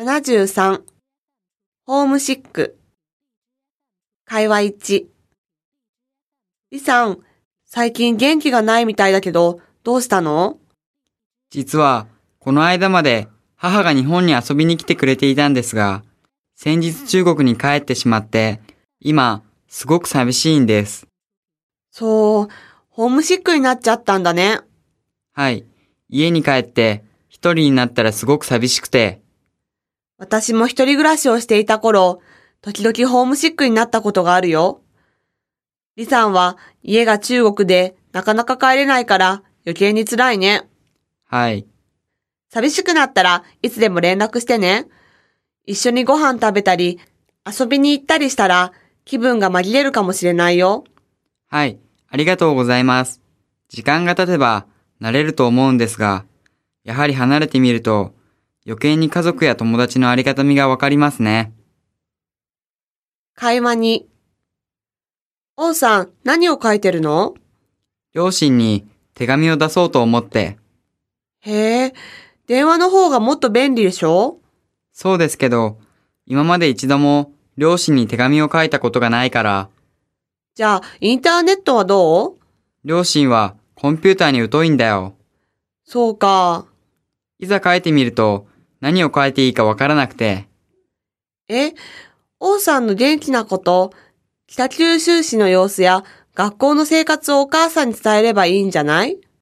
73ホームシック会話1李さん、最近元気がないみたいだけど、どうしたの？実は、この間まで母が日本に遊びに来てくれていたんですが、先日中国に帰ってしまって、今、すごく寂しいんです。そう、ホームシックになっちゃったんだね。はい。家に帰って、一人になったらすごく寂しくて、私も一人暮らしをしていた頃、時々ホームシックになったことがあるよ。李さんは家が中国でなかなか帰れないから余計に辛いね。はい。寂しくなったらいつでも連絡してね。一緒にご飯食べたり、遊びに行ったりしたら気分が紛れるかもしれないよ。はい。ありがとうございます。時間が経てば、慣れると思うんですが、やはり離れてみると、余計に家族や友達のありがたみがわかりますね。会話に。王さん、何を書いてるの？両親に手紙を出そうと思って、へえ、電話の方がもっと便利でしょ？そうですけど、今まで一度も両親に手紙を書いたことがないから、じゃあ、インターネットはどう？両親はコンピューターに疎いんだよ。そうか。いざ書いてみると、何を変えていいかわからなくて、え、王さんの元気なこと、北九州市の様子や学校の生活をお母さんに伝えればいいんじゃない？